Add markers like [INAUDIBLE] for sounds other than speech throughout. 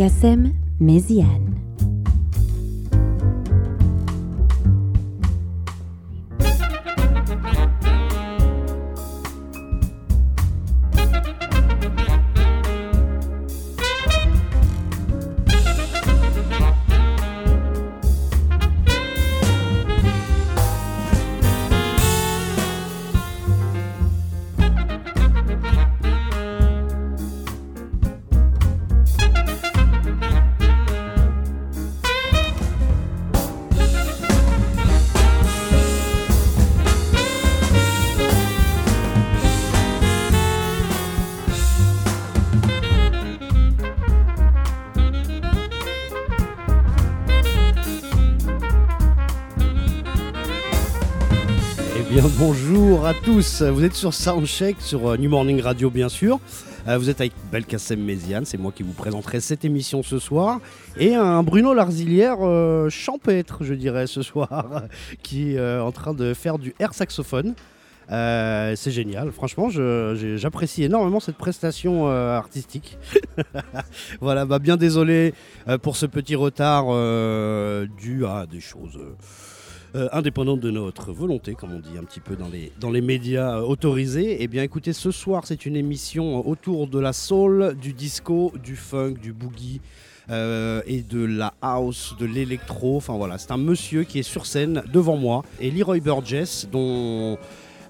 Belkacem Méziane. Tous, vous êtes sur Soundcheck, sur euh, New Morning Radio bien sûr. Euh, vous êtes avec Belkacem Méziane, c'est moi qui vous présenterai cette émission ce soir. Et un Bruno Larzilière euh, champêtre, je dirais, ce soir, [LAUGHS] qui est euh, en train de faire du air saxophone. Euh, c'est génial, franchement, j'apprécie énormément cette prestation euh, artistique. [LAUGHS] voilà, bah bien désolé euh, pour ce petit retard euh, dû à des choses euh, euh, indépendantes de notre volonté, comme on dit un petit peu dans les, dans les médias euh, autorisés. Eh bien, écoutez, ce soir, c'est une émission autour de la soul, du disco, du funk, du boogie. euh, et de la house, de l'électro, enfin voilà, c'est un monsieur qui est sur scène devant moi, et Leroy Burgess, dont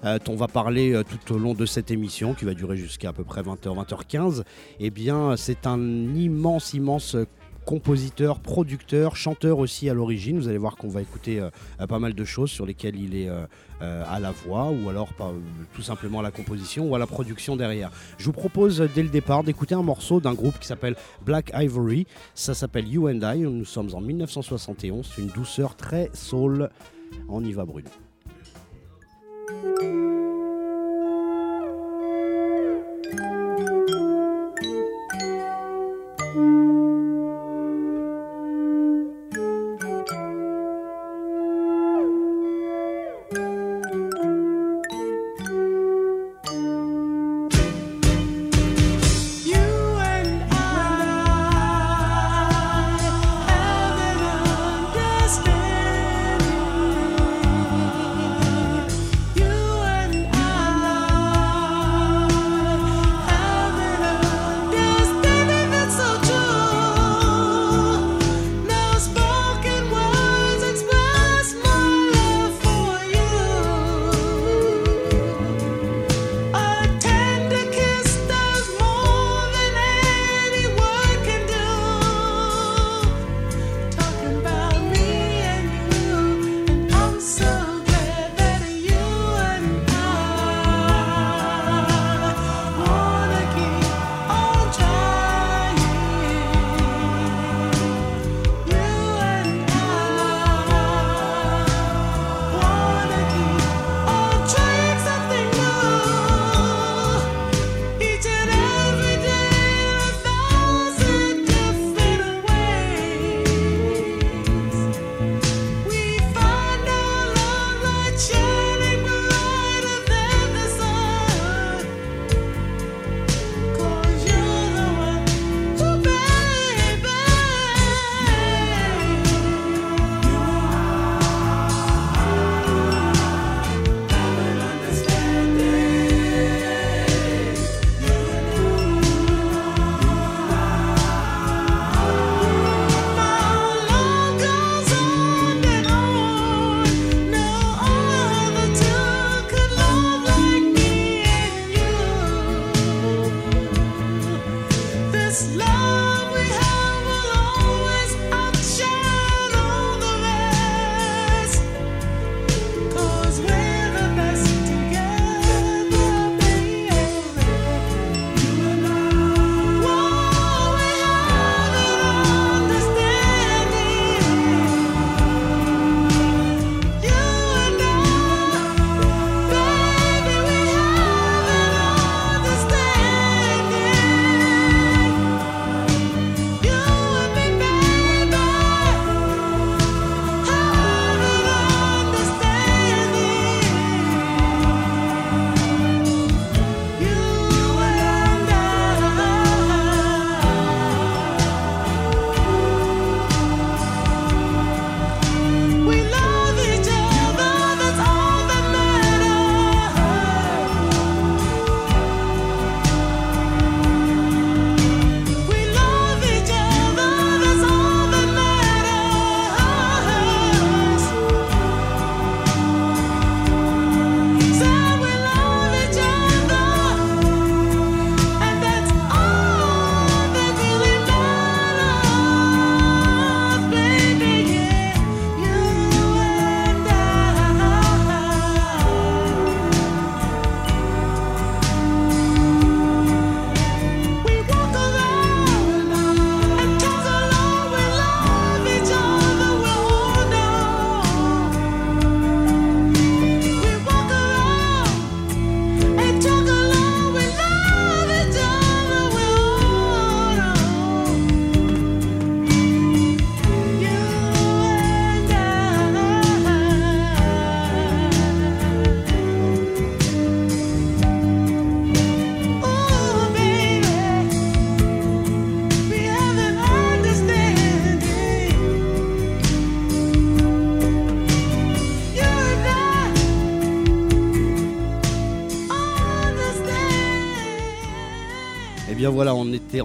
euh, on va parler euh, tout au long de cette émission qui va durer jusqu'à à peu près 20h, 20h15. Eh bien, c'est un immense, immense euh, compositeur, producteur, chanteur aussi à l'origine. Vous allez voir qu'on va écouter euh, pas mal de choses sur lesquelles il est euh, euh, à la voix ou alors pas, tout simplement à la composition ou à la production derrière. Je vous propose dès le départ d'écouter un morceau d'un groupe qui s'appelle Black Ivory. Ça s'appelle You and I. Nous sommes en 1971. C'est une douceur très soul. On y va, Bruno.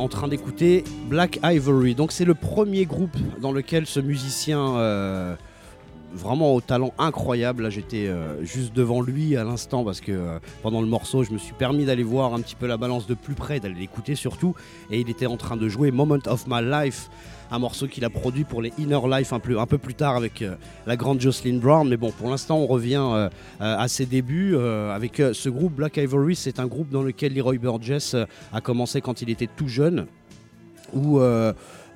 En train d'écouter Black Ivory. Donc c'est le premier groupe dans lequel ce musicien euh, vraiment au talent incroyable, là j'étais euh, juste devant lui à l'instant parce que euh, pendant le morceau je me suis permis d'aller voir un petit peu la balance de plus près, d'aller l'écouter surtout. Et il était en train de jouer Moment of My Life, un morceau qu'il a produit pour les Inner Life un peu, plus tard avec euh, la grande Jocelyn Brown. Mais bon, pour l'instant on revient à ses débuts avec ce groupe Black Ivory. C'est un groupe dans lequel Leroy Burgess a commencé quand il était tout jeune.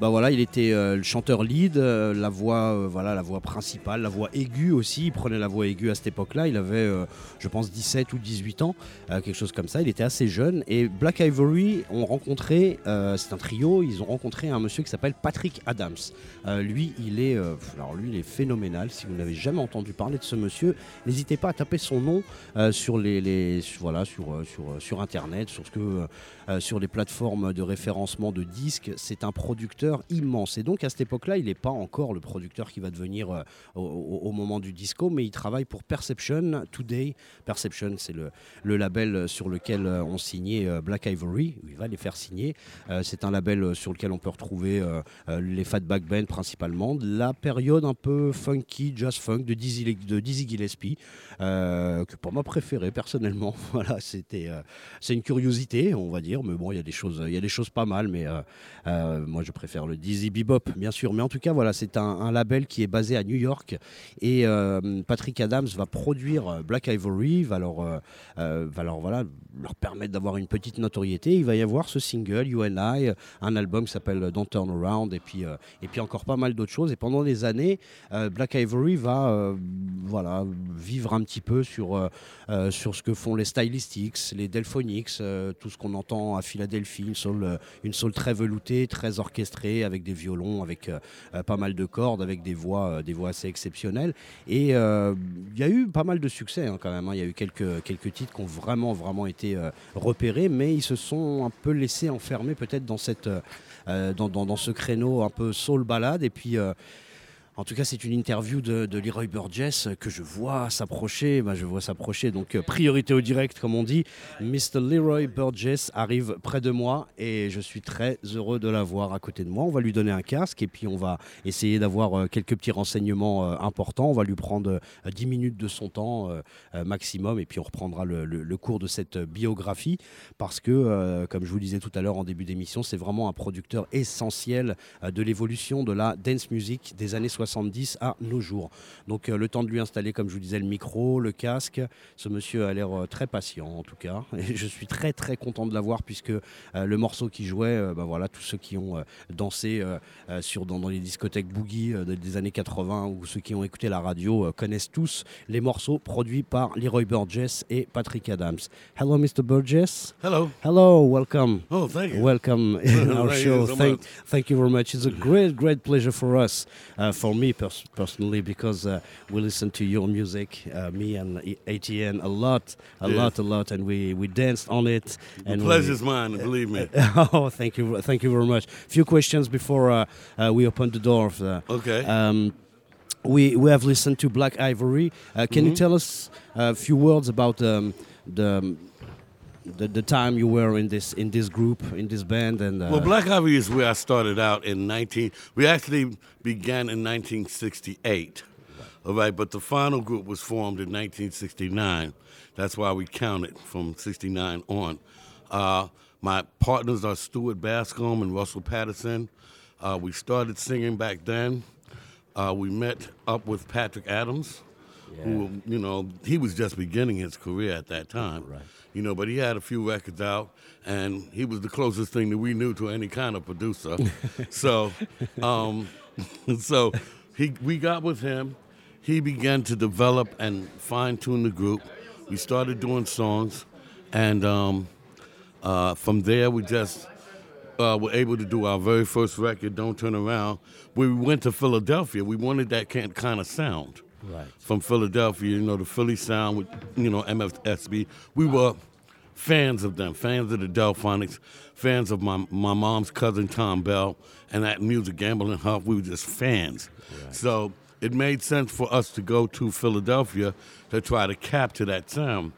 Bah voilà, il était euh, le chanteur lead, euh, la voix, euh, voilà, la voix principale, la voix aiguë aussi. Il prenait la voix aiguë à cette époque-là. Il avait, je pense, 17 ou 18 ans, quelque chose comme ça. Il était assez jeune. Et Black Ivory ont rencontré, c'est un trio, ils ont rencontré un monsieur qui s'appelle Patrick Adams. Lui, il est, alors lui, est phénoménal. Si vous n'avez jamais entendu parler de ce monsieur, n'hésitez pas à taper son nom sur voilà, sur, sur, internet, sur ce que, sur les plateformes de référencement de disques. C'est un producteur immense. Et donc à cette époque-là, il n'est pas encore le producteur qui va devenir euh, au, moment du disco, mais il travaille pour Perception Today. Perception, c'est le, label sur lequel euh, on signait euh, Black Ivory. Il va les faire signer. Euh, c'est un label euh, sur lequel on peut retrouver euh, euh, les Fatback Band principalement, la période un peu funky, jazz funk de Dizzy, de Dizzy Gillespie, euh, que pour moi préféré personnellement. [LAUGHS] voilà, c'était, euh, c'est une curiosité, on va dire, mais bon, il y a des choses, il y a des choses pas mal, mais euh, euh, moi je préfère le Dizzy Bebop, bien sûr. Mais en tout cas, voilà, c'est un, label qui est basé à New York et euh, Patrick Adams va produire euh, Black Ivory, va leur, euh, va leur, voilà, leur permettre d'avoir une petite notoriété. Il va y avoir ce single, You and I, un album qui s'appelle Don't Turn Around, et puis, encore pas mal d'autres choses. Et pendant des années, Black Ivory va voilà, vivre un petit peu sur, ce que font les Stylistics, les Delphonics, tout ce qu'on entend à Philadelphie, une soul, une soul très veloutée, très orchestrée, avec des violons, avec euh, euh, pas mal de cordes, avec des voix, euh, des voix assez exceptionnelles. Et il y a eu pas mal de succès hein, quand même. hein. Il y a eu quelques, quelques titres qui ont vraiment, vraiment été repérés, mais ils se sont un peu laissés enfermer peut-être dans, cette, dans, dans- ce créneau un peu soul balade. Et puis. En tout cas, c'est une interview de, Leroy Burgess que je vois s'approcher. Bah, je vois s'approcher. Donc, euh, priorité au direct, comme on dit. Mr. Leroy Burgess arrive près de moi et je suis très heureux de l'avoir à côté de moi. On va lui donner un casque et puis on va essayer d'avoir euh, quelques petits renseignements euh, importants. On va lui prendre euh, 10 minutes de son temps maximum et puis on reprendra le, le- cours de cette biographie parce que, comme je vous disais tout à l'heure en début d'émission, c'est vraiment un producteur essentiel de l'évolution de la dance music des années 70 à nos jours. Donc euh, le temps de lui installer, comme je vous disais, le micro, le casque. Ce monsieur a l'air euh, très patient en tout cas. [LAUGHS] Et je suis très très content de l'avoir puisque euh, le morceau qu'il jouait, ben voilà, tous ceux qui ont dansé sur, dans, dans les discothèques boogie de- des années 80 ou ceux qui ont écouté la radio connaissent tous les morceaux produits par Leroy Burgess et Patrick Adams. Hello Mr. Burgess. Hello. Hello, welcome. Oh, thank you. Welcome in [LAUGHS] our Thank you show. so Thank, much. thank you very much. It's a great, great pleasure for us, uh, for me pers- personally, because uh, we listen to your music, uh, me and ATN, a lot, a Yes. lot, a lot, and we, we danced on it. The and we- pleasure's mine, believe me. [LAUGHS] oh, thank you, thank you very much. A few questions before uh, uh, we open the door. Uh, Okay. um, we we have listened to Black Ivory. Uh, can you Mhm. tell us a few words about um, the, the the time you were in this in this group in this band and uh, well, Black Ivory is where I started out in 19. We actually began in 1968. All right, but the final group was formed in 1969. That's why we counted from 69 on. Uh, my partners are Stuart Bascom and Russell Patterson. Uh, we started singing back then. Uh, we met up with Patrick Adams, who, you know, he was just beginning his career at that time. Right. You know, but he had a few records out, and he was the closest thing that we knew to any kind of producer. [LAUGHS] so, um, [LAUGHS] so he, we got with him. He began to develop and fine tune the group. We started doing songs, and um, uh, from there we just uh, were able to do our very first record, "Don't Turn Around." We went to Philadelphia. We wanted that kind of sound Right. from Philadelphia. You know, the Philly sound with you know MFSB. We were fans of them, fans of the Delphonics, fans of my my mom's cousin Tom Bell and that music, Gamble and Huff. We were just fans. So it made sense for us to go to Philadelphia to try to capture that sound.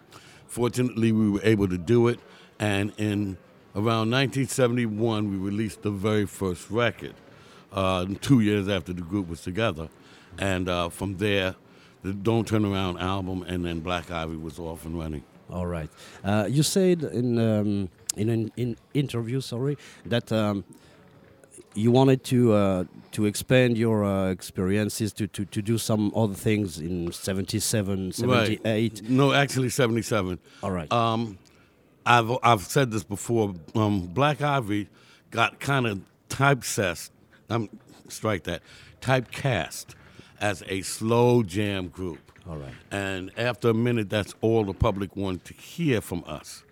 Fortunately, we were able to do it, and in around 1971, we released the very first record, uh, two years after the group was together. And uh, from there, the Don't Turn Around album, and then Black Ivy was off and running. All right. Uh, you said in um, in an in interview, sorry, that um, you wanted to uh, to expand your uh, experiences to, to, to do some other things in 77, 78. Right. No, actually 77. All right. Um, I've I've said this before. Um, Black Ivy got kind of typeset. Um, strike that typecast as a slow jam group. All right. And after a minute, that's all the public wanted to hear from us.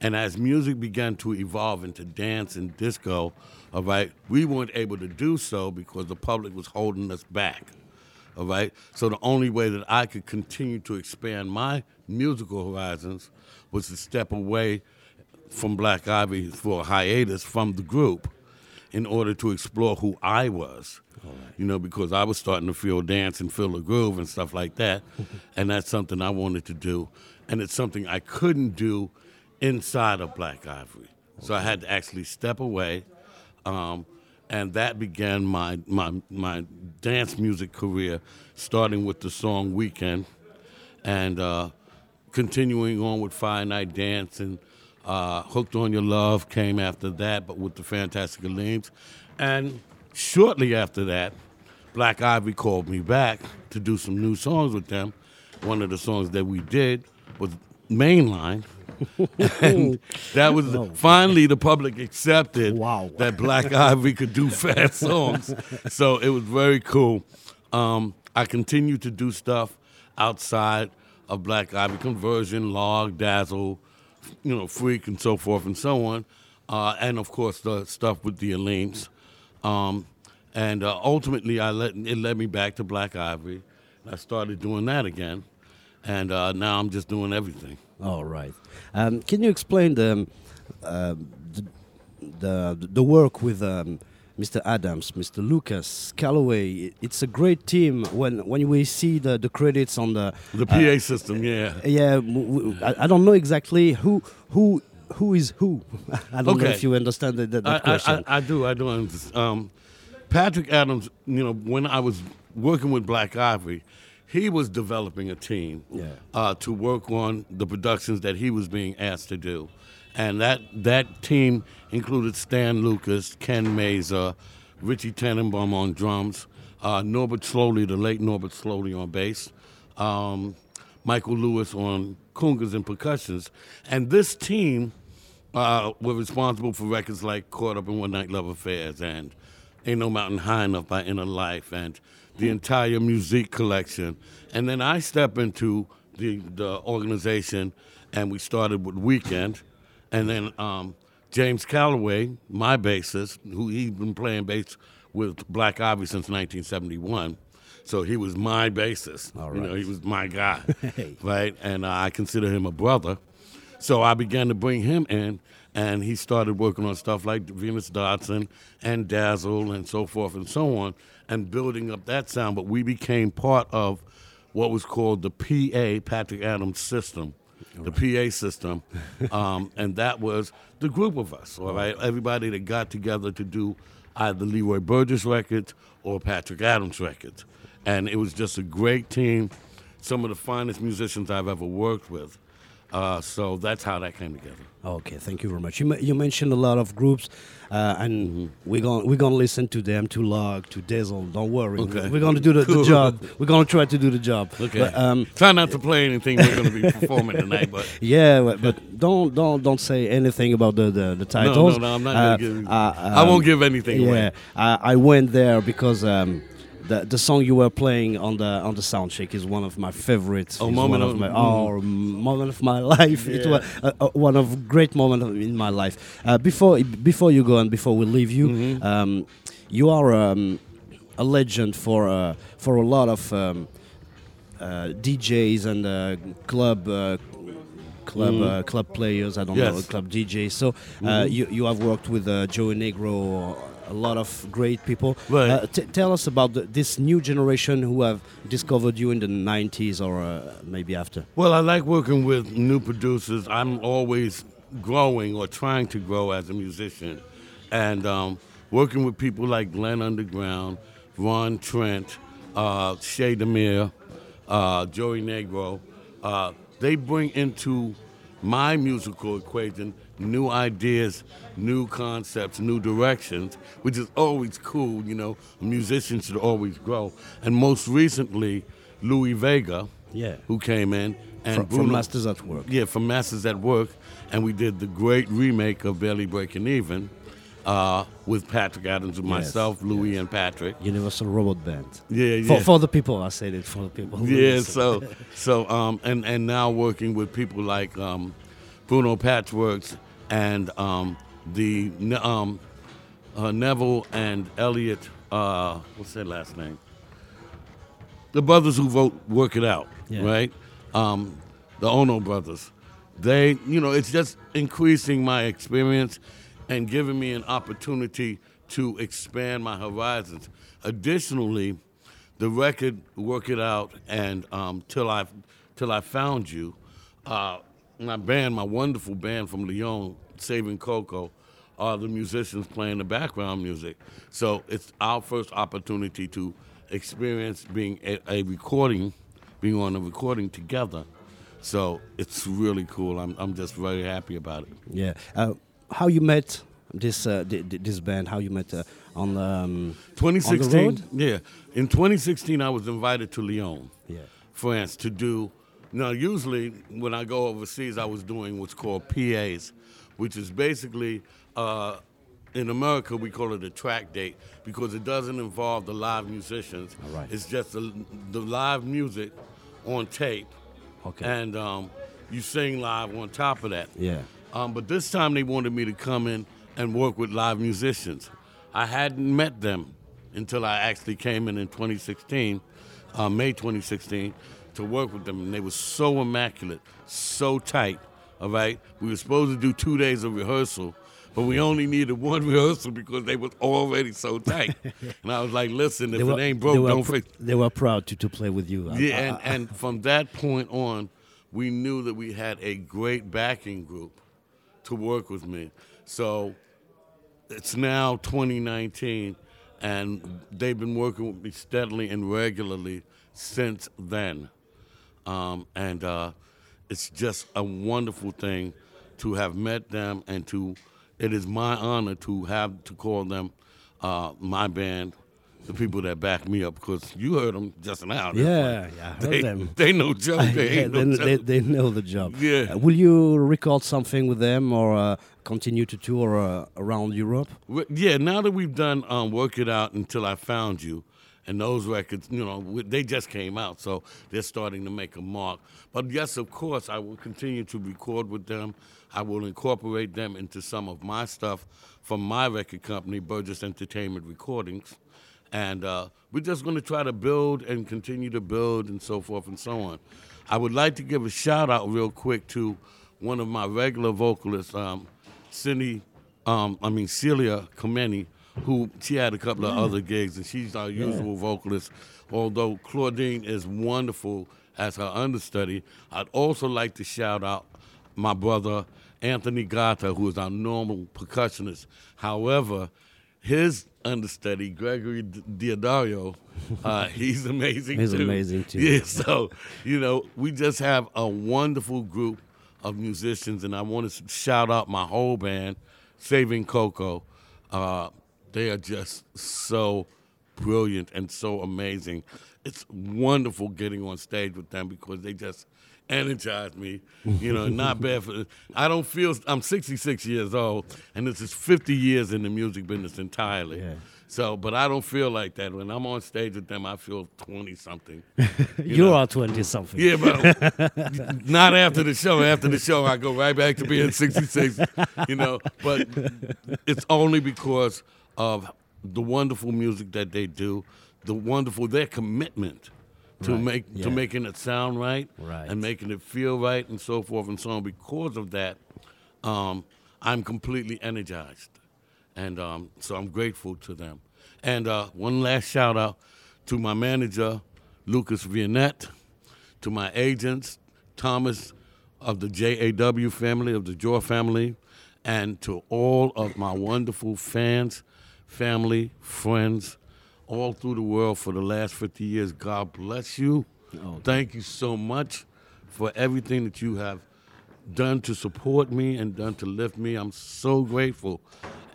And as music began to evolve into dance and disco, all right, we weren't able to do so because the public was holding us back. All right. So the only way that I could continue to expand my musical horizons was to step away from Black Ivy for a hiatus from the group in order to explore who I was. You know, because I was starting to feel dance and feel the groove and stuff like that. [LAUGHS] and that's something I wanted to do. And it's something I couldn't do inside of Black Ivory. So I had to actually step away. Um, and that began my, my, my dance music career, starting with the song Weekend and uh, continuing on with Fire Night Dance and uh, Hooked on Your Love came after that, but with the Fantastic Aleems. And shortly after that, Black Ivy called me back to do some new songs with them. One of the songs that we did was Mainline. [LAUGHS] and that was finally the public accepted Wow. that Black [LAUGHS] Ivy could do fast songs. So it was very cool. Um, I continued to do stuff outside of Black Ivy Conversion, Log, Dazzle, you know, Freak, and so forth and so on. Uh, and of course, the stuff with the Aleems. Um, and uh, ultimately, I let, it led me back to Black Ivory. I started doing that again. And uh, now I'm just doing everything. All right. Um, can you explain the, um, the, the the work with um, Mr. Adams, Mr. Lucas, Calloway? It's a great team. When when we see the, the credits on the The PA system, yeah. yeah, I don't know exactly who who who is who. [LAUGHS] I don't know if you understand that, that, I, I, question. I, I do. I do. understand. Um, Patrick Adams, you know, when I was working with Black Ivory, he was developing a team Yeah. uh, to work on the productions that he was being asked to do. And that, that team included Stan Lucas, Ken Mazer, Richie Tannenbaum on drums, uh, Norbert Slowly, the late Norbert Slowly on bass, um, Michael Lewis on congas and percussions. And this team uh, were responsible for records like Caught Up in One Night Love Affairs and Ain't No Mountain High Enough by Inner Life and the entire music collection. And then I step into the, the organization and we started with Weekend. And then um, James Calloway, my bassist, who he's been playing bass with Black Ivy since 1971. So he was my bassist. All You know, he was my guy, [LAUGHS] right? And uh, I consider him a brother. So I began to bring him in, and he started working on stuff like Venus Dodson and Dazzle and so forth and so on, and building up that sound. But we became part of what was called the PA, Patrick Adams System, the PA system, [LAUGHS] um, and that was the group of us, all right? Everybody that got together to do either Leroy Burgess records or Patrick Adams records. And it was just a great team, some of the finest musicians I've ever worked with. Uh, so that's how that came together. Okay, thank you very much. You, you mentioned a lot of groups, uh, and we're gonna we're gonna listen to them, to Log, to Dazzle. Don't worry, Okay. we're gonna do the, Cool. the job. We're gonna try to do the job. Okay. But, um, Try not to play anything we're going to be [LAUGHS] performing tonight, but yeah, but- but don't don't don't say anything about the the, the titles. no, no, I'm not Uh, to give. uh, I won't um, give anything yeah, away. I, I went there because um, the the song you were playing on the on the sound check is one of my favorites. Oh, moment of my mm. oh moment of my life. It was uh, uh, one of great moments in my life. Uh, before before you go and before we leave you, Mm-hmm. um, you are um, a legend for uh, for a lot of. Um, uh, DJs and uh, club uh, club uh, club players. I don't know Mm. Yes. Mm-hmm. club DJs. So uh, you you have worked with uh, Joey Negro, a lot of great people. Right. Uh, t- tell us about the, this new generation who have discovered you in the '90s or uh, maybe after. Well, I like working with new producers. I'm always growing or trying to grow as a musician, and um, working with people like Glenn Underground, Ron Trent, uh, Shay Demir, uh, Joey Negro. Uh, they bring into my musical equation new ideas, new concepts, new directions, which is always cool. You know, a musician should always grow. And most recently, Louis Vega, Yeah. who came in and From, from Bruno- Masters at Work. yeah, from Masters at Work, and we did the great remake of Barely Breaking Even uh, with Patrick Adams and Yes, myself, Louis and Patrick. Universal Robot Band. Yeah, For, yeah. for the people, I said it for the people. Yeah, so [LAUGHS] so um and and now working with people like um Bruno Patchworks and um the um uh, Neville and Elliot uh what's their last name? The brothers who vote work it out, Yeah. right? Um the Ono brothers. They, you know, it's just increasing my experience and giving me an opportunity to expand my horizons. Additionally, the record "Work It Out" and um, "Till I Till I Found You," uh, my band, my wonderful band from Lyon, Saving Coco, are the musicians playing the background music. So it's our first opportunity to experience being a, a recording, being on a recording together. So it's really cool. I'm I'm just very happy about it. Yeah. Uh, how you met this uh, th- th- this band? How you met uh, on um, 2016. road? Yeah. In 2016, I was invited to Lyon, Yeah. France, to do. Now, usually when I go overseas, I was doing what's called PAs, which is basically uh, in America we call it a track date because it doesn't involve the live musicians. All right. It's just the, the live music on tape, Okay. and um, you sing live on top of that. Yeah. Um, but this time they wanted me to come in and work with live musicians. I hadn't met them until I actually came in in 2016, uh, May 2016, to work with them, and they were so immaculate, so tight. All right, we were supposed to do two days of rehearsal, but we only needed one [LAUGHS] rehearsal because they was already so tight. and I was like, "Listen, if it ain't broke, they were don't pr- fix." They were proud to, to play with you. I- Yeah, I- and, I- and from that point on, we knew that we had a great backing group to work with me. So it's now 2019, and they've been working with me steadily and regularly since then. Um, and uh, it's just a wonderful thing to have met them and to, it is my honor to have to call them uh, my band, the people that back me up, because you heard them just now. Yeah, like- yeah, I heard they, them. they know joke. They [LAUGHS] Yeah, they, no they, they know the job. Yeah. Uh, will you record something with them or uh, continue to tour uh, around Europe? Yeah, now that we've done um, Work It Out Until I Found You, and those records, you know, they just came out, so they're starting to make a mark. But yes, of course, I will continue to record with them. I will incorporate them into some of my stuff from my record company, Burgess Entertainment Recordings. And uh, we're just going to try to build and continue to build and so forth and so on. I would like to give a shout out real quick to one of my regular vocalists, um, Cindy, um, I mean Celia Comeni, who she had a couple of other gigs, and she's our usual vocalist. Although Claudine is wonderful as her understudy, I'd also like to shout out my brother Anthony Gata, who is our normal percussionist. However, his understudy, Gregory Diodario, uh, [LAUGHS] he's amazing He's too. amazing, too. Yeah, so, you know, we just have a wonderful group of musicians, and I want to shout out my whole band, Saving Coco. Uh, they are just so brilliant and so amazing. It's wonderful getting on stage with them because they just energize me. You know, not bad for. I don't feel. I'm 66 years old, and this is 50 years in the music business entirely. Yeah. So, but I don't feel like that. When I'm on stage with them, I feel 20 something. [LAUGHS] You, know. are 20 something. Yeah, but [LAUGHS] not after the show. After the show, I go right back to being 66, you know. But it's only because of the wonderful music that they do, the wonderful, their commitment to Right, make yeah. to making it sound right, Right. and making it feel right and so forth and so on. Because of that, um, I'm completely energized. And um, so I'm grateful to them. And uh, one last shout out to my manager, Lucas Vianette, to my agents, Thomas of the JAW family, of the Jaw family, and to all of my wonderful fans, family, friends, all through the world for the last 50 years. God bless you. Thank you so much for everything that you have done to support me and done to lift me. I'm so grateful.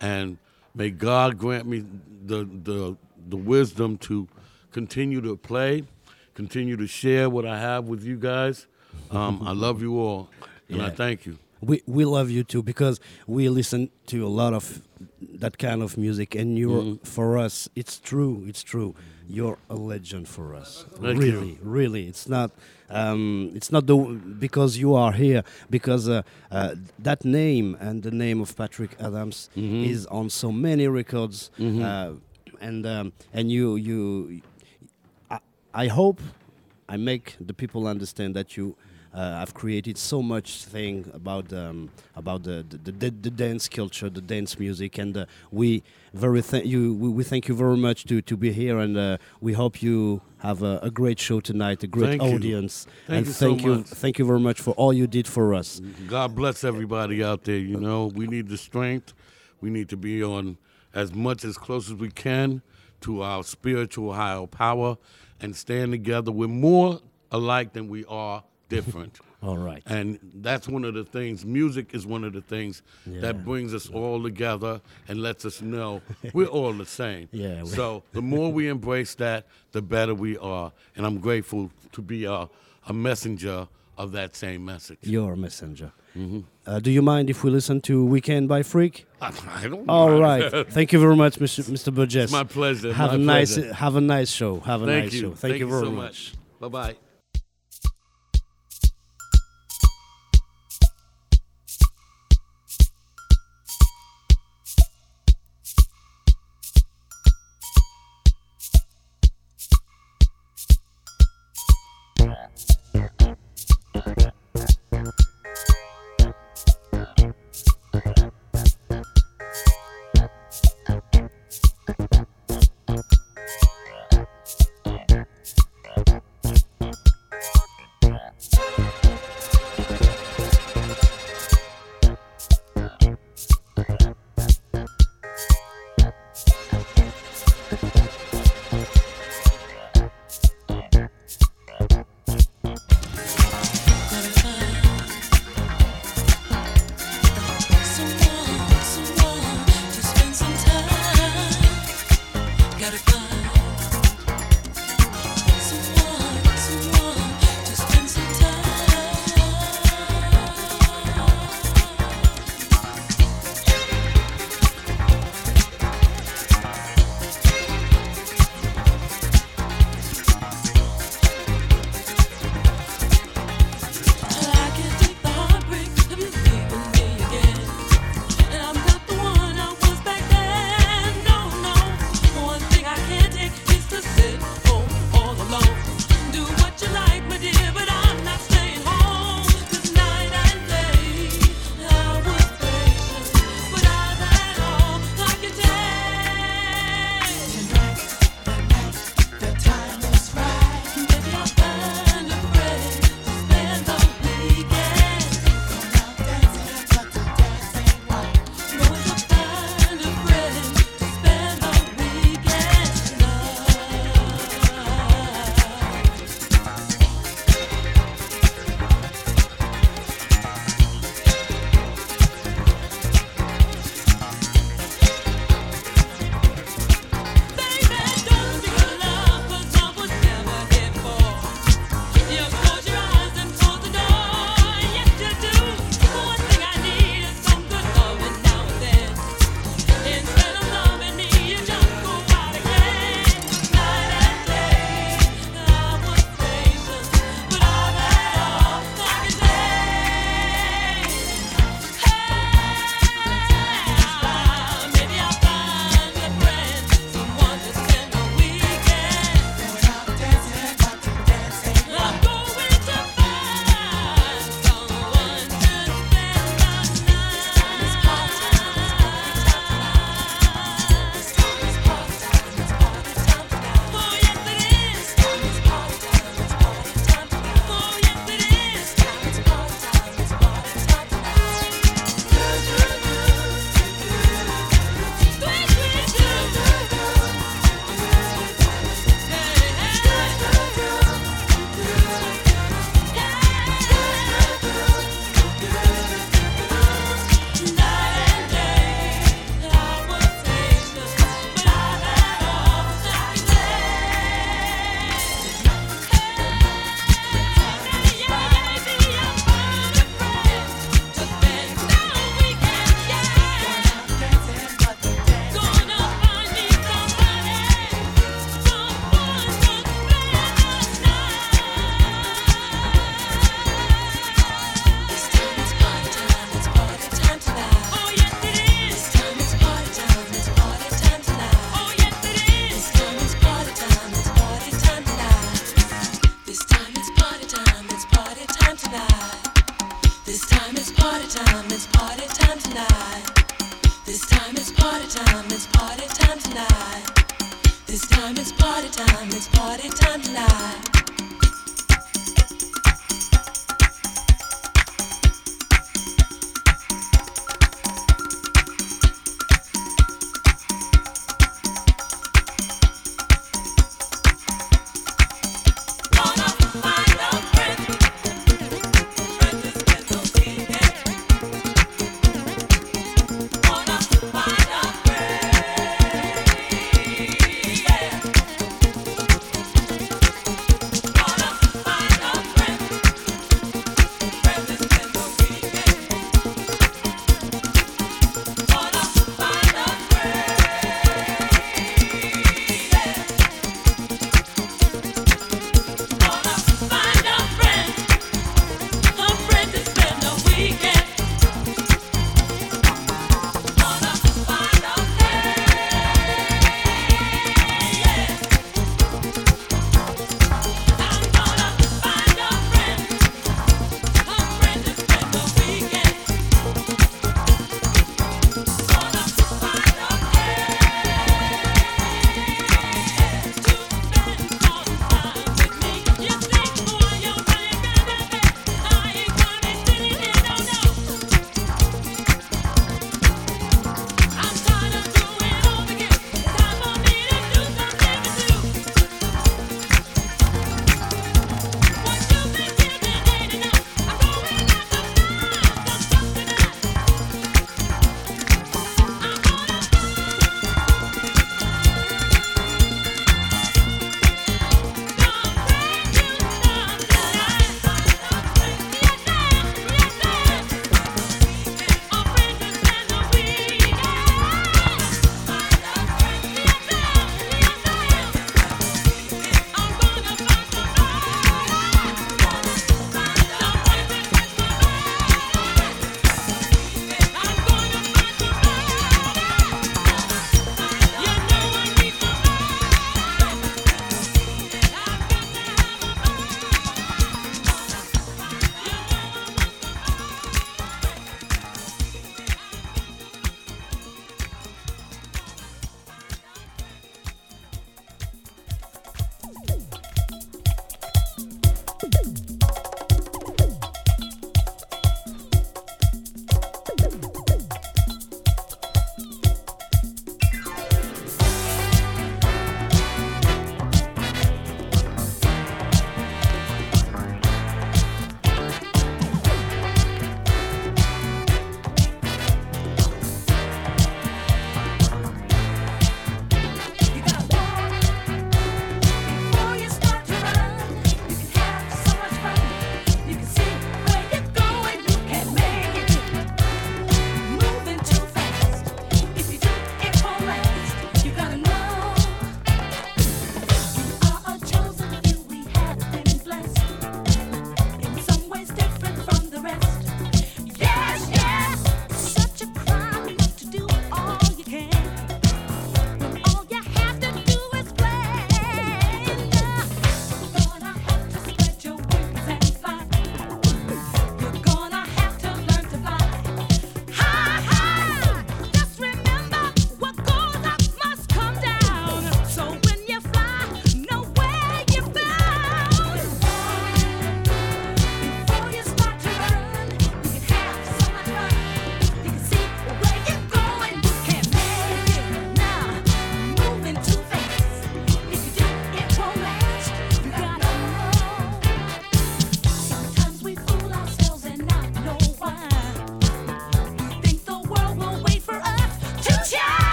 And may God grant me the, the, the wisdom to continue to play, continue to share what I have with you guys. Um, I love you all, and I thank you. We we love you too because we listen to a lot of that kind of music, and you're Mm-hmm. for us. It's true. It's true. You're a legend for us. Thank you. really, really. It's not. Um, it's not the because you are here because uh, uh, that name and the name of Patrick Adams Mm-hmm. is on so many records, uh, and um, and you you I, I hope I make the people understand that you uh, have created so much thing about um, about the the, the the dance culture, the dance music, and uh, we very thank you. We, we thank you very much to, to be here, and uh, we hope you have a, a great show tonight, a great Thank you. audience, Thank and you so thank you much. thank you very much for all you did for us. God bless everybody out there. You know, we need the strength. We need to be on as much as close as we can to our spiritual higher power and stand together. We're more alike than we are different. [LAUGHS] All right. And that's one of the things, music is one of the things Yeah. that brings us all together and lets us know we're all the same. [LAUGHS] Yeah, So the more we embrace that, the better we are. And I'm grateful to be a, a messenger of that same message. Your messenger. Mm-hmm. Uh, do you mind if we listen to Weekend by Freak? I, [LAUGHS] I don't All mind. right. Thank you very much, Mr. Mr. Burgess. my pleasure, Have my a nice have a nice show. Have a Thank nice you. show. Thank, you very so much. Bye bye.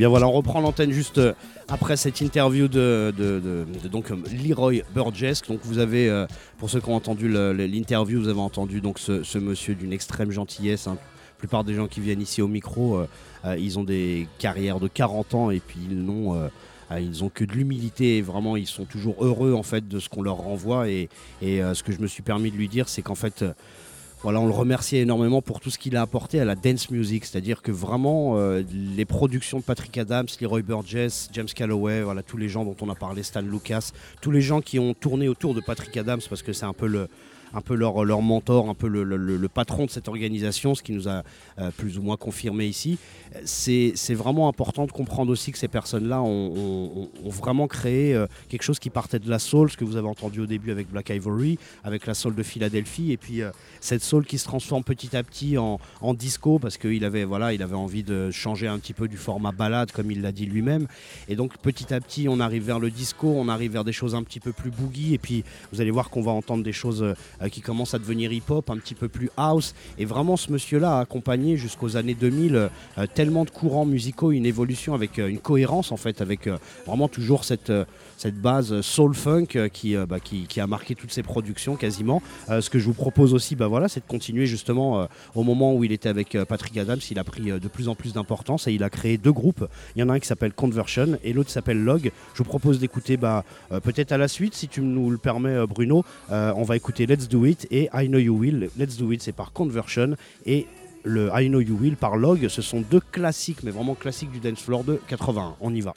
Bien voilà, on reprend l'antenne juste euh, après cette interview de, donc euh, Leroy Burgess. Donc vous avez, euh, pour ceux qui ont entendu l'interview, vous avez entendu donc ce, monsieur d'une extrême gentillesse. hein. La plupart des gens qui viennent ici au micro, ils ont des carrières de 40 ans et puis ils n'ont ils que de l'humilité vraiment ils sont toujours heureux en fait de ce qu'on leur renvoie et, ce que je me suis permis de lui dire c'est qu'en fait on le remerciait énormément pour tout ce qu'il a apporté à la dance music, c'est-à-dire que vraiment euh, les productions de Patrick Adams, Leroy Burgess, James Calloway, voilà tous les gens dont on a parlé, Stan Lucas, tous les gens qui ont tourné autour de Patrick Adams parce que c'est un peu le un peu leur, leur mentor, un peu le, patron de cette organisation, ce qui nous a euh, plus ou moins confirmé ici. C'est vraiment important de comprendre aussi que ces personnes-là ont, vraiment créé euh, quelque chose qui partait de la soul, ce que vous avez entendu au début avec Black Ivory, avec la soul de Philadelphie, et puis euh, cette soul qui se transforme petit à petit en, disco parce qu'il avait, voilà, il avait envie de changer un petit peu du format balade, comme il l'a dit lui-même. Et donc petit à petit, on arrive vers le disco, on arrive vers des choses un petit peu plus boogie, et puis vous allez voir qu'on va entendre des choses qui commencent à devenir hip-hop, un petit peu plus house. Et vraiment, ce monsieur-là a accompagné jusqu'aux années 2000 euh, tellement de courants musicaux, une évolution avec euh, une cohérence en fait, avec euh, vraiment toujours cette, euh, cette base soul funk euh, qui, euh, bah, qui, qui a marqué toutes ses productions quasiment. Euh, ce que je vous propose aussi, bah, voilà, c'est de continuer justement euh, au moment où il était avec euh, Patrick Adams, il a pris euh, de plus en plus d'importance et il a créé deux groupes. Il y en a un qui s'appelle Conversion et l'autre s'appelle Log. Je vous propose d'écouter bah, euh, peut-être à la suite, si tu nous le permets euh, Bruno, euh, on va écouter Let's Do It et I Know You Will. Let's Do It c'est par Conversion et le I Know You Will par Log. Ce sont deux classiques, mais vraiment classiques du dance floor de 81. On y va.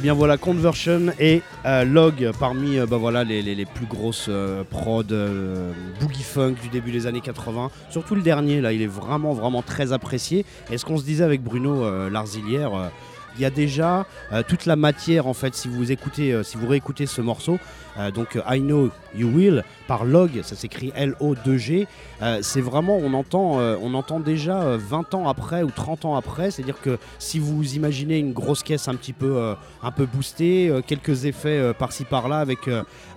Bien voilà, Conversion et euh, Log parmi euh, bah voilà, les, plus grosses euh, prods euh, boogie funk du début des années 80. Surtout le dernier, là, il est vraiment, vraiment très apprécié. Et ce qu'on se disait avec Bruno Larzilière, il y a déjà euh, toute la matière en fait si vous écoutez euh, si vous réécoutez ce morceau euh, donc I Know You Will par Log ça s'écrit L-O-2-G euh, c'est vraiment on entend déjà euh, 20 ans après ou 30 ans après c'est à dire que si vous imaginez une grosse caisse un petit peu un peu boostée quelques effets par-ci par-là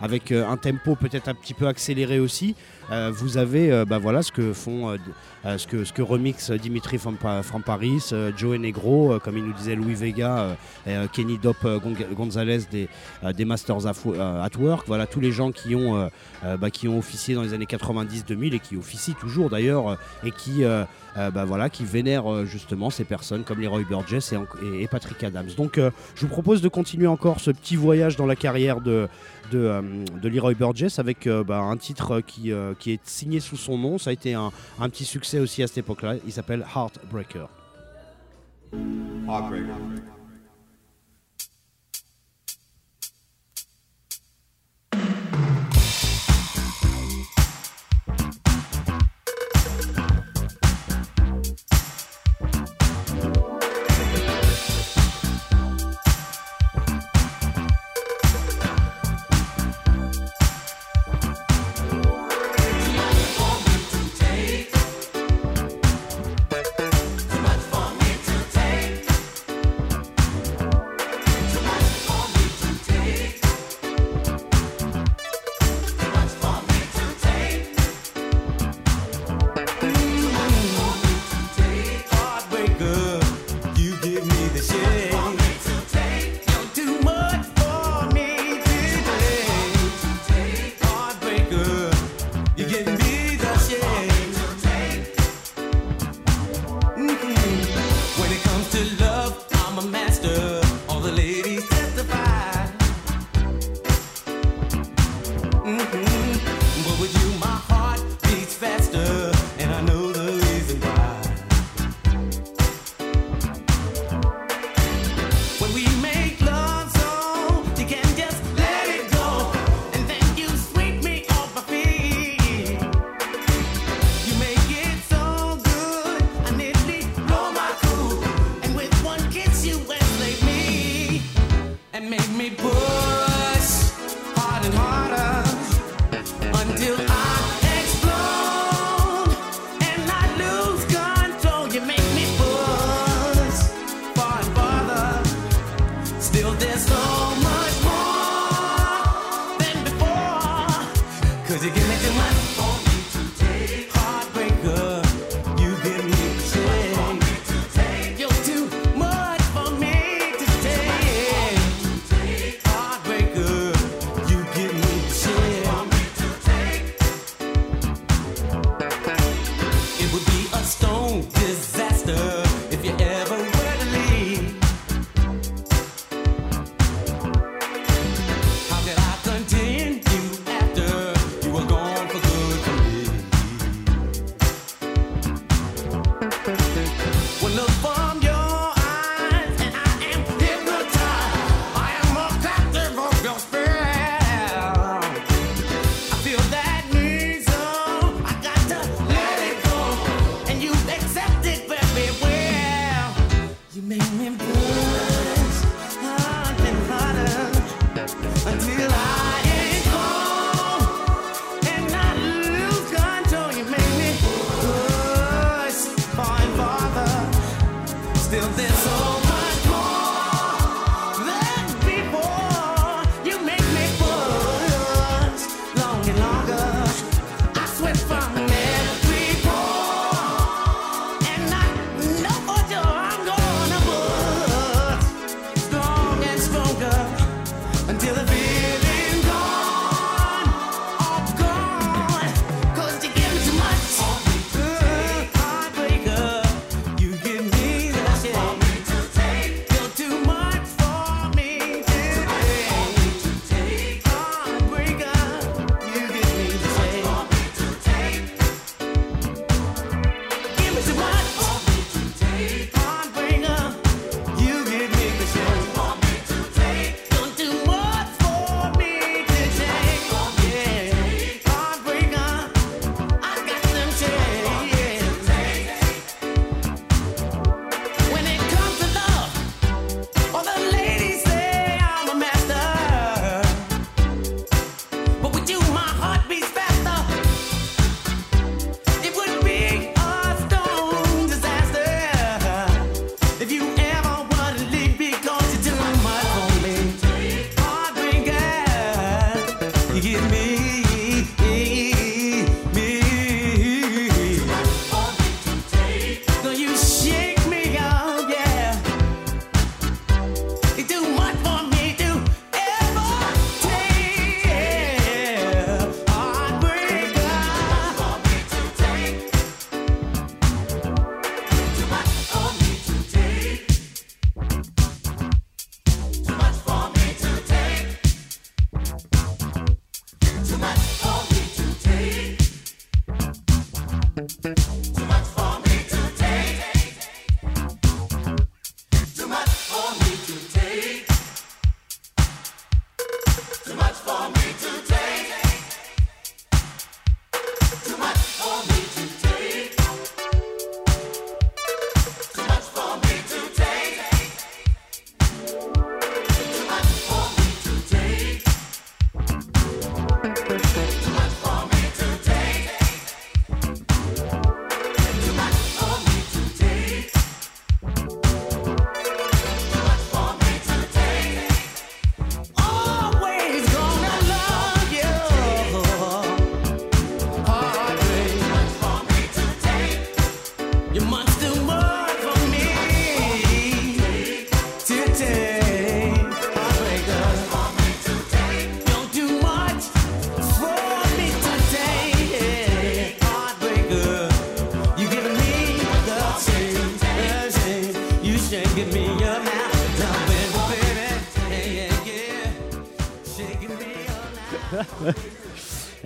avec un tempo peut-être un petit peu accéléré aussi euh, vous avez euh, bah voilà ce que font euh, ce que ce que remix Dimitri from, from Paris, Joe Negro, comme il nous disait Louis Vega, Kenny Dop Gon- Gonzalez des, des Masters at, Wo- at Work, voilà tous les gens qui ont bah, qui ont officié dans les années 90-2000 et qui officient toujours d'ailleurs et qui euh, bah, voilà qui vénèrent euh, justement ces personnes comme Leroy Burgess et, Patrick Adams. Donc euh, je vous propose de continuer encore ce petit voyage dans la carrière de de, de Leroy Burgess avec bah, un titre qui, qui est signé sous son nom. Ça a été un, un petit succès aussi à cette époque-là. Il s'appelle Heartbreaker. Heartbreaker,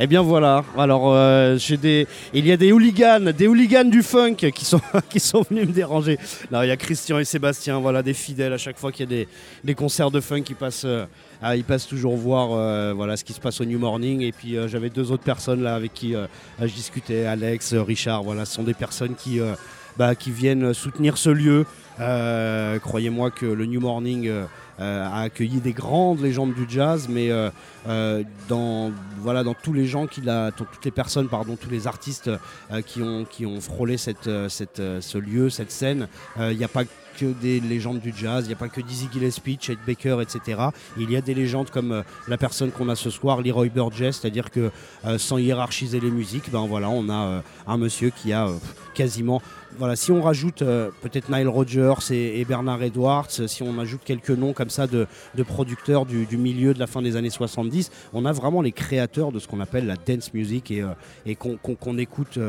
Eh bien voilà. Alors euh, il y a des hooligans, des hooligans du funk qui sont [LAUGHS] qui venus me déranger. Là il y a Christian et Sébastien, voilà des fidèles à chaque fois qu'il y a des, concerts de funk, ils passent, euh, ah, ils passent toujours voir euh, voilà ce qui se passe au New Morning. Et puis j'avais deux autres personnes là avec qui je discutais, Alex, Richard. Voilà, ce sont des personnes qui bah, qui viennent soutenir ce lieu. Euh, Croyez-moi que le New Morning euh, euh, a accueilli des grandes légendes du jazz, mais dans, voilà, dans tous les gens qui dans toutes les personnes, pardon, tous les artistes qui, ont, qui ont frôlé ce lieu, cette scène, il n'y a pas que des légendes du jazz, il n'y a pas que Dizzy Gillespie, Chet Baker, etc. Il y a des légendes comme euh, la personne qu'on a ce soir, Leroy Burgess, c'est-à-dire que euh, sans hiérarchiser les musiques, ben voilà, on a euh, un monsieur qui a quasiment voilà, si on rajoute peut-être Nile Rodgers et, Bernard Edwards, si on ajoute quelques noms comme ça de, producteurs du, milieu de la fin des années 70, on a vraiment les créateurs de ce qu'on appelle la dance music et, qu'on écoute.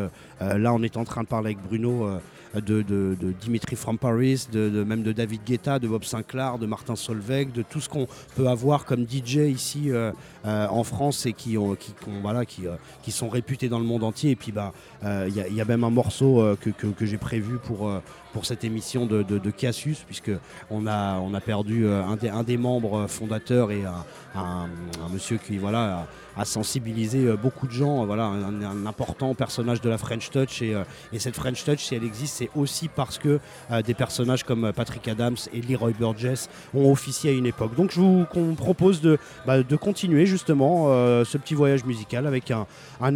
là, on est en train de parler avec Bruno. De, Dimitri from Paris, de, même de David Guetta, de Bob Sinclair, de Martin Solveig, de tout ce qu'on peut avoir comme DJ ici euh, euh, en France et euh, qui sont réputés dans le monde entier. Et puis bah, il y, a- il y a même un morceau que, j'ai prévu pour, pour cette émission de, de, Cassius, puisque on a, perdu euh, un, des, un des membres fondateurs et un, un- monsieur qui voilà, a, sensibilisé euh, beaucoup de gens, euh, voilà, un, important personnage de la French Touch. Et, euh, et cette French Touch, si elle existe, c'est aussi parce que euh, des personnages comme euh, Patrick Adams et Leroy Burgess ont officié à une époque. Donc je vous propose de, bah, de continuer justement euh, ce petit voyage musical avec un,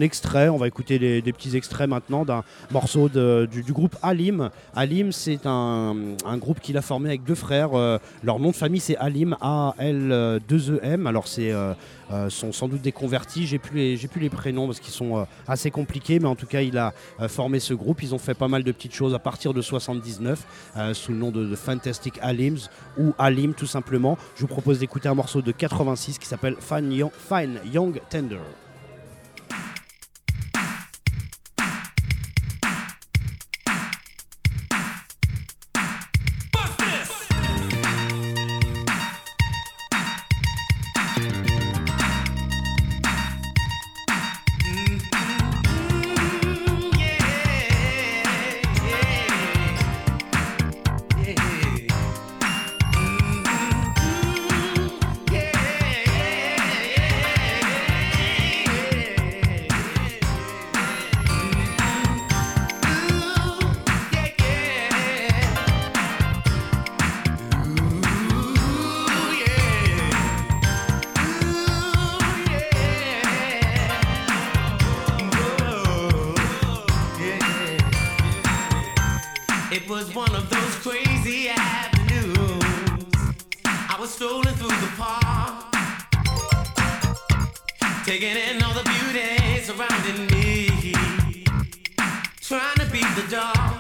extrait. On va écouter des, des petits extraits maintenant d'un morceau de- du, du groupe Alim. Alim, c'est un, groupe qu'il a formé avec deux frères. Euh, leur nom de famille, c'est Alim, A-L-2-E-M. Alors, c'est euh, euh, sont sans doute des convertis. J'ai plus les, prénoms parce qu'ils sont assez compliqués, mais en tout cas, il a formé ce groupe. Ils ont fait pas mal de petites choses à partir de 79 euh, sous le nom de, Fantastic Alims ou Alim tout simplement. Je vous propose d'écouter un morceau de 86 qui s'appelle Fine Young Tender. Beat the dark.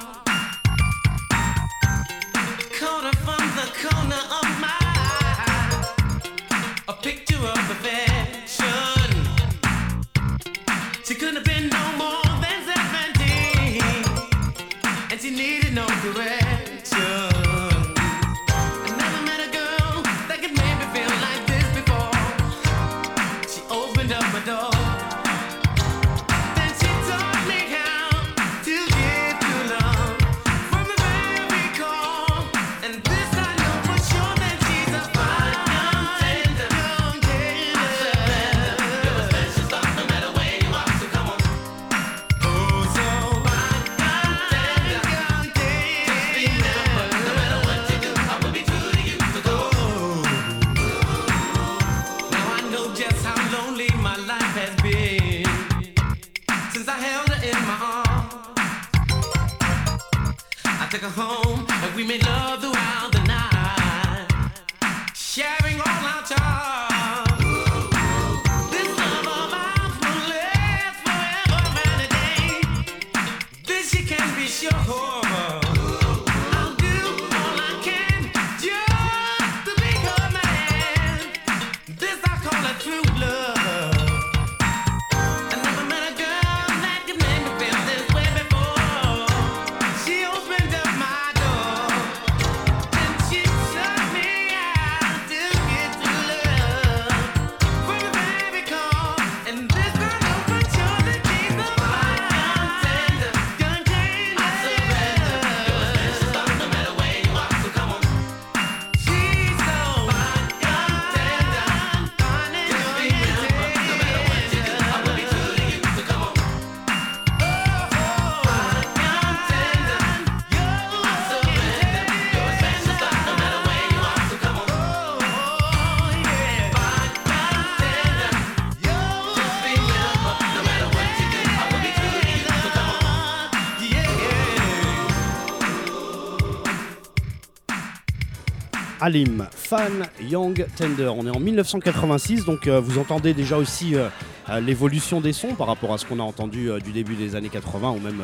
Fan, Young, Tender. On est en 1986, donc euh, vous entendez déjà aussi euh, euh, l'évolution des sons par rapport à ce qu'on a entendu du début des années 80 ou même,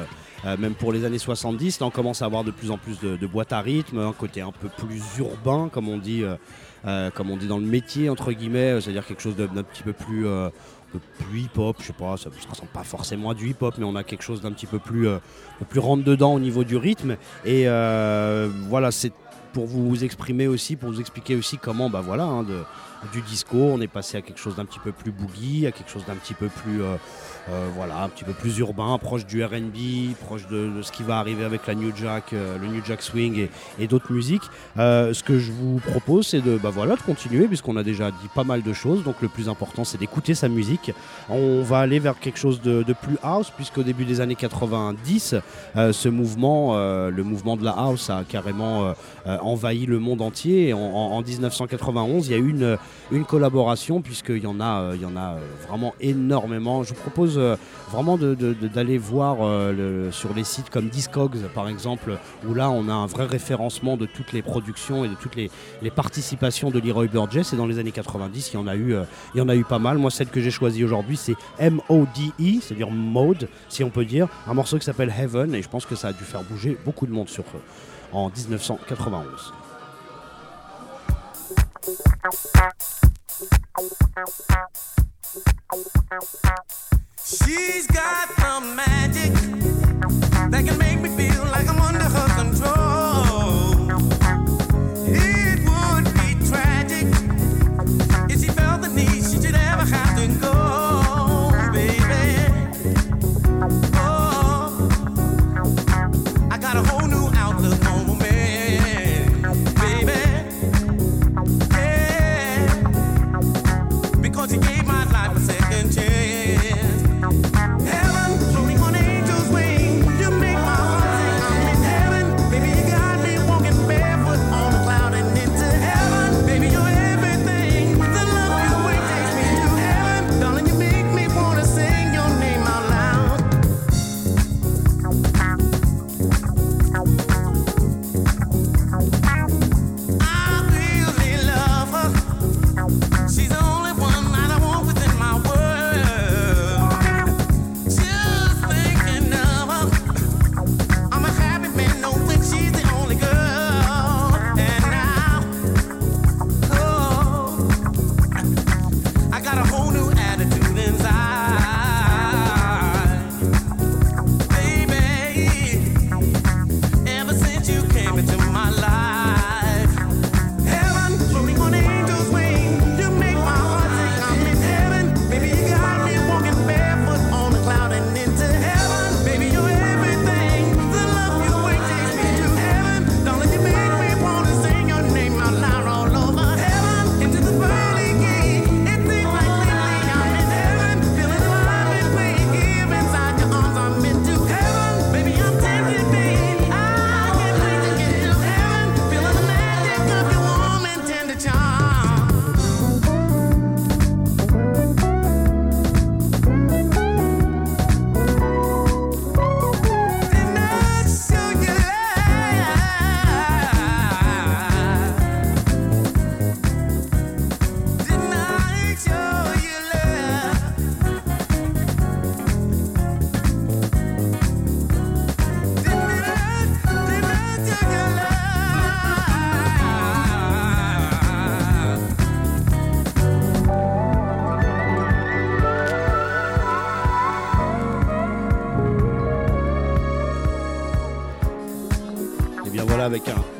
même pour les années 70. Là, on commence à avoir de plus en plus de, boîtes à rythme, un côté un peu plus urbain, comme on dit, comme on dit dans le métier, entre guillemets, c'est-à-dire quelque chose d'un petit peu plus. plus hip-hop, je sais pas, ça ne ressemble pas forcément à du hip-hop, mais on a quelque chose d'un petit peu plus, plus rentre dedans au niveau du rythme. Et voilà, c'est pour vous exprimer aussi, pour vous expliquer aussi comment, bah voilà, hein, de- du disco, on est passé à quelque chose d'un petit peu plus boogie, à quelque chose d'un petit peu plus, euh, euh, voilà, un petit peu plus urbain, proche du R&B, proche de, ce qui va arriver avec la New Jack, euh, le New Jack Swing et, d'autres musiques. Ce que je vous propose, c'est de, bah voilà, de continuer, puisqu'on a déjà dit pas mal de choses. Donc le plus important, c'est d'écouter sa musique. On va aller vers quelque chose de, plus house, puisqu'au début des années 90, euh, ce mouvement, le mouvement de la house, a carrément envahi le monde entier. En- en 1991, il y a eu une, une collaboration, puisqu'il y en a, euh, il y en a euh, vraiment énormément. Je vous propose euh, vraiment d'aller voir sur les sites comme Discogs, par exemple, où là, on a un vrai référencement de toutes les productions et de toutes les, participations de Leroy Burgess. Et dans les années 90, il y en a eu, il y en a eu pas mal. Moi, celle que j'ai choisie aujourd'hui, c'est M-O-D-E, c'est-à-dire Mode, si on peut dire, un morceau qui s'appelle Heaven. Et je pense que ça a dû faire bouger beaucoup de monde sur euh, en 1991. She's got the magic that can make me feel like I'm under her control.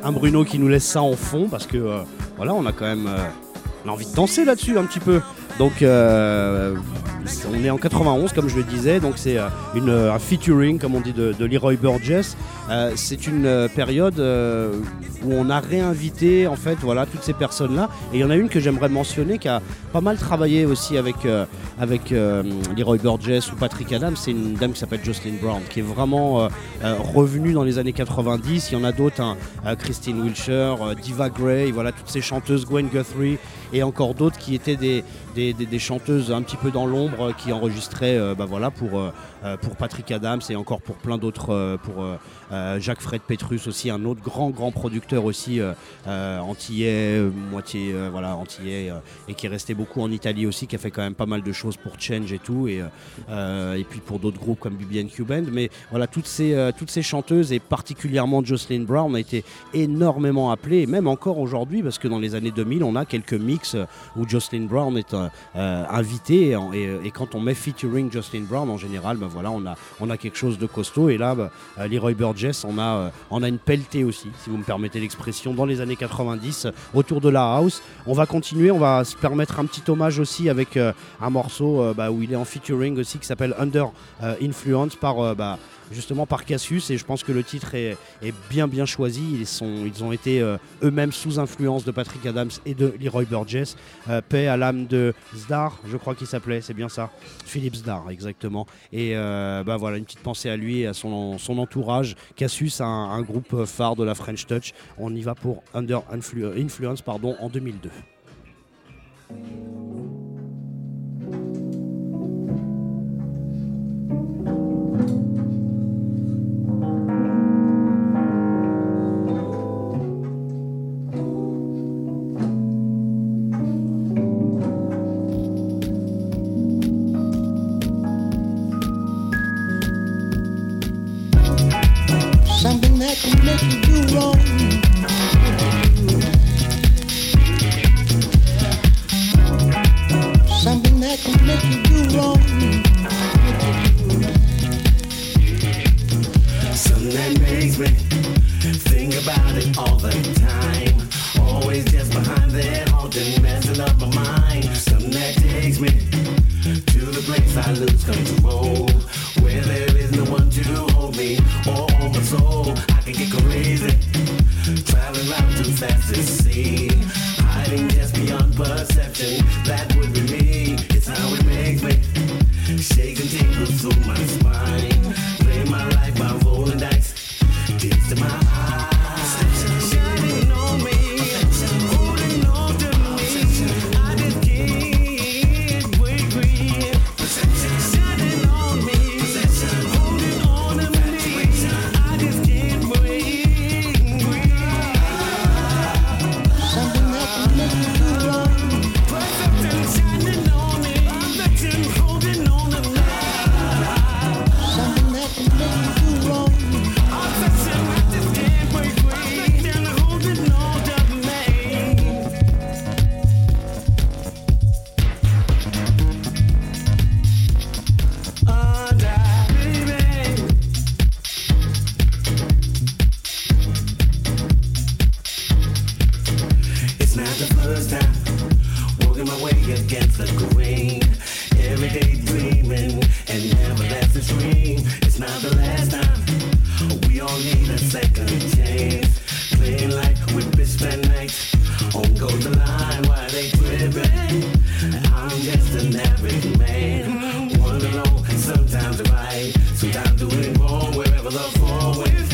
Un, un Bruno qui nous laisse ça en fond, parce que euh, voilà, on a quand même euh, envie de danser là-dessus un petit peu. Donc euh, on est en 91, comme je le disais, donc c'est un featuring, comme on dit, de, Leroy Burgess. C'est une période où on a réinvité en fait voilà toutes ces personnes-là. Et il y en a une que j'aimerais mentionner qui a pas mal travaillé aussi avec, avec euh, Leroy Burgess ou Patrick Adams. C'est une dame qui s'appelle Jocelyn Brown, qui est vraiment euh, euh, revenue dans les années 90. Il y en a d'autres, hein, Christine Wilshire, Diva Gray, voilà toutes ces chanteuses, Gwen Guthrie. et encore d'autres qui étaient des, des, chanteuses un petit peu dans l'ombre qui enregistraient euh, bah voilà, pour, euh, euh, pour Patrick Adams et encore pour plein d'autres, pour Jacques Fred Petrus aussi, un autre grand grand producteur aussi antillais, moitié voilà antillais et qui est resté beaucoup en Italie aussi, qui a fait quand même pas mal de choses pour Change et tout, et, et puis pour d'autres groupes comme BB&Q Band. Mais voilà, toutes ces, toutes ces chanteuses et particulièrement Jocelyn Brown a été énormément appelée, même encore aujourd'hui, parce que dans les années 2000, on a quelques mix où Jocelyn Brown est euh, euh, invitée, et, en- et, quand on met featuring Jocelyn Brown, en général, ben voilà, on a, on a quelque chose de costaud. Et là, euh, Leroy Burgess, on a, euh, on a une pelletée aussi, si vous me permettez l'expression, dans les années 90, euh, autour de la house. On va continuer, on va se permettre un petit hommage aussi avec euh, un morceau euh, bah, où il est en featuring aussi qui s'appelle Under euh, Influence par euh, bah, justement par Cassius et je pense que le titre est, bien bien choisi. Ils, ont été euh, eux-mêmes sous influence de Patrick Adams et de Leroy Burgess. Euh, paix à l'âme de Zdar, je crois qu'il s'appelait, c'est bien ça. Philippe Zdar, exactement. Et euh, bah voilà, une petite pensée à lui et à son, entourage. Cassius, un, groupe phare de la French Touch. On y va pour Under Influ- Influence pardon, en 2002. Not the first time walking my way against the grain. Every day dreaming and never that's a dream. It's not the last time. We all need a second chance. Playing like with bitch and nights. On goes the line while they tripping. I'm just an average man. One alone, sometimes right, sometimes doing wrong wherever the fall went.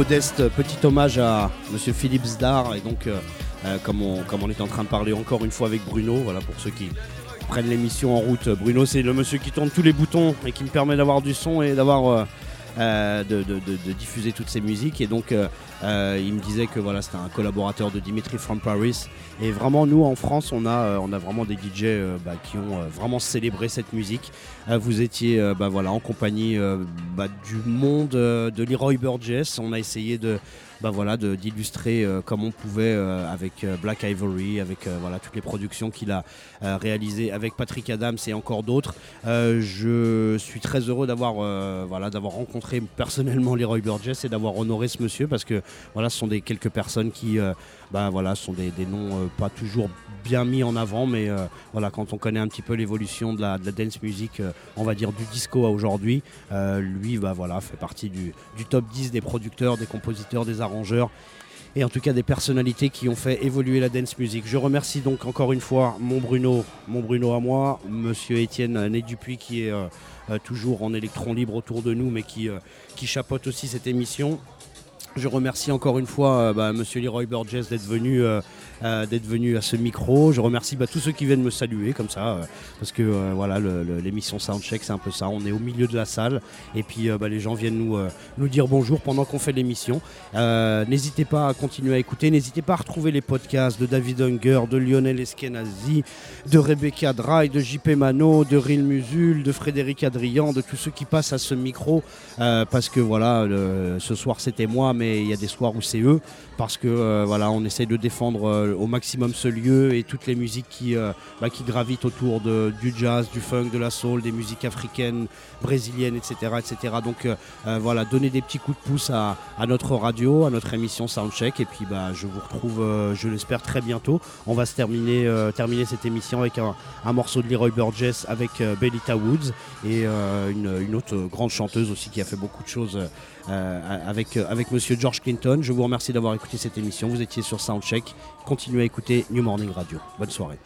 Modeste petit hommage à Monsieur Philippe Zdar. Et donc, euh, euh, comme, on, est en train de parler encore une fois avec Bruno, voilà pour ceux qui prennent l'émission en route. Bruno, c'est le monsieur qui tourne tous les boutons et qui me permet d'avoir du son et d'avoir. euh, de- de diffuser toutes ces musiques et donc euh, il me disait que voilà c'était un collaborateur de Dimitri from Paris. Et vraiment nous en France on a euh, on a vraiment des DJ euh, bah, qui ont vraiment célébré cette musique. Vous étiez bah, voilà en compagnie bah, du monde de Leroy Burgess. On a essayé de voilà, d'illustrer comme on pouvait avec Black Ivory, avec voilà, toutes les productions qu'il a réalisées avec Patrick Adams et encore d'autres. Je suis très heureux d'avoir voilà, rencontré personnellement Leroy Burgess et d'avoir honoré ce monsieur parce que voilà, ce sont des quelques personnes qui euh, bah, voilà, sont des, noms euh, pas toujours bien mis en avant, mais euh, voilà, quand on connaît un petit peu l'évolution de la, dance music, on va dire du disco à aujourd'hui, lui bah, voilà, fait partie du, top 10 des producteurs, des compositeurs, des arrangeurs et en tout cas des personnalités qui ont fait évoluer la dance music. Je remercie donc encore une fois mon Bruno, mon Bruno à moi, monsieur Étienne Né qui est toujours en électron libre autour de nous mais qui, qui chapeaute aussi cette émission. Je remercie encore une fois euh, bah, Monsieur Leroy Burgess d'être venu, euh, euh, d'être venu à ce micro. Je remercie bah, tous ceux qui viennent me saluer comme ça, euh, parce que euh, voilà, l'émission Soundcheck, c'est un peu ça. On est au milieu de la salle et puis bah, les gens viennent nous, nous dire bonjour pendant qu'on fait l'émission. N'hésitez pas à continuer à écouter. N'hésitez pas à retrouver les podcasts de David Unger, de Lionel Eskenazi, de Rebecca Dry, de JP Mano, de Ril Musul, de Frédéric Adrian, de tous ceux qui passent à ce micro. parce que voilà, ce soir c'était moi, mais il y a des soirs où c'est eux. Parce que voilà, on essaie de défendre au maximum ce lieu et toutes les musiques qui, euh, bah, qui gravitent autour de, du jazz, du funk, de la soul, des musiques africaines, brésiliennes, etc. etc. Donc euh, euh, voilà, donner des petits coups de pouce à, à notre radio, à notre émission Soundcheck. Et puis bah, je vous retrouve, euh, je l'espère, très bientôt. On va se terminer, euh, terminer cette émission avec un, un morceau de Leroy Burgess avec euh, Bellita Woods et euh, une, une autre grande chanteuse aussi qui a fait beaucoup de choses euh, avec, euh, avec monsieur George Clinton. Je vous remercie d'avoir écouté cette émission. Vous étiez sur Soundcheck. Continuez à écouter New Morning Radio. Bonne soirée.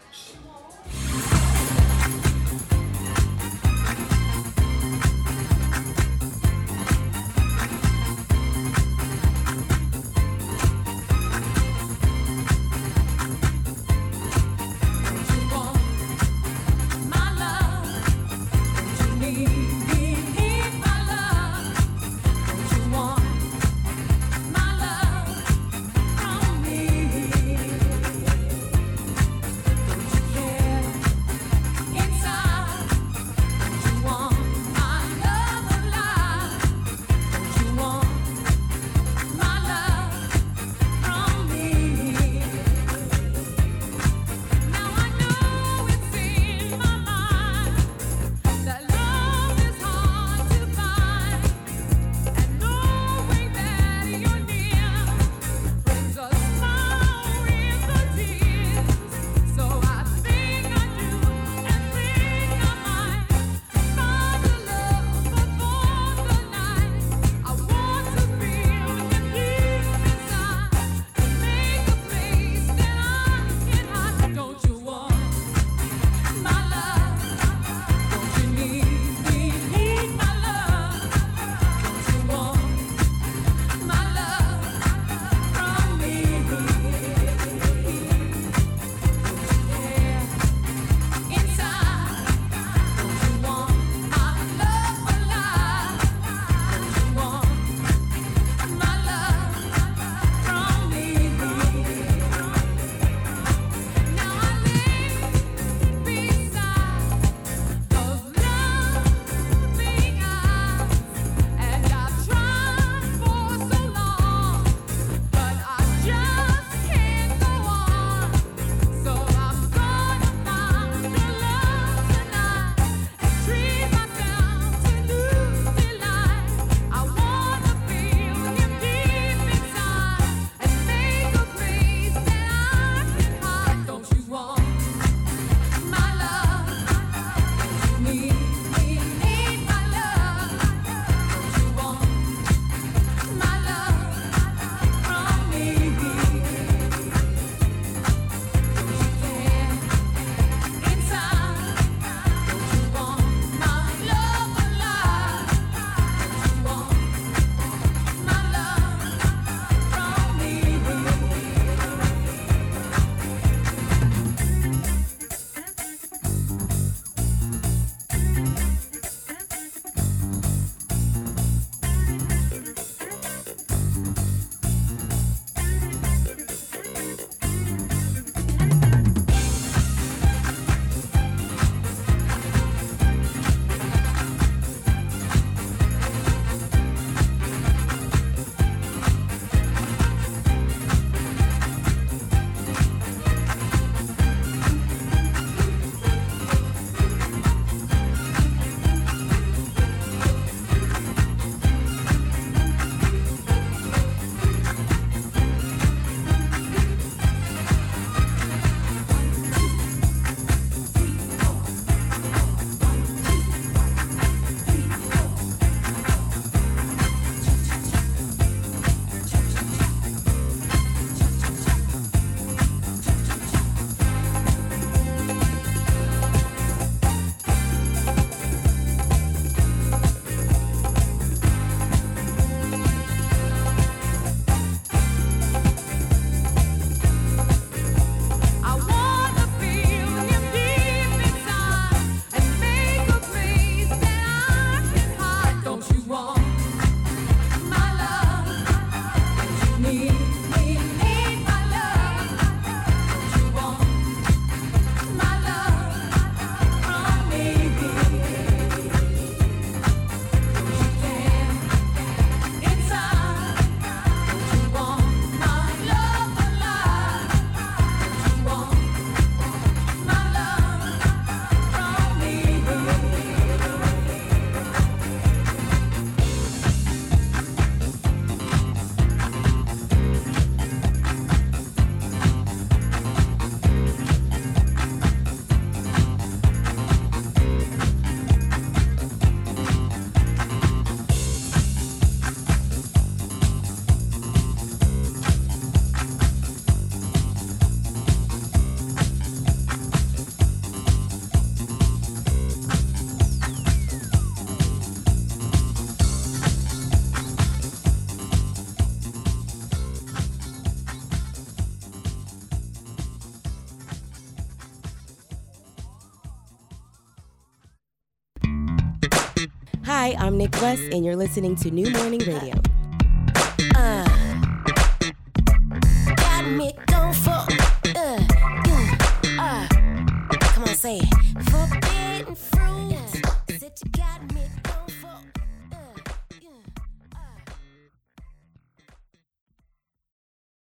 I'm Nick West, and you're listening to New Morning Radio.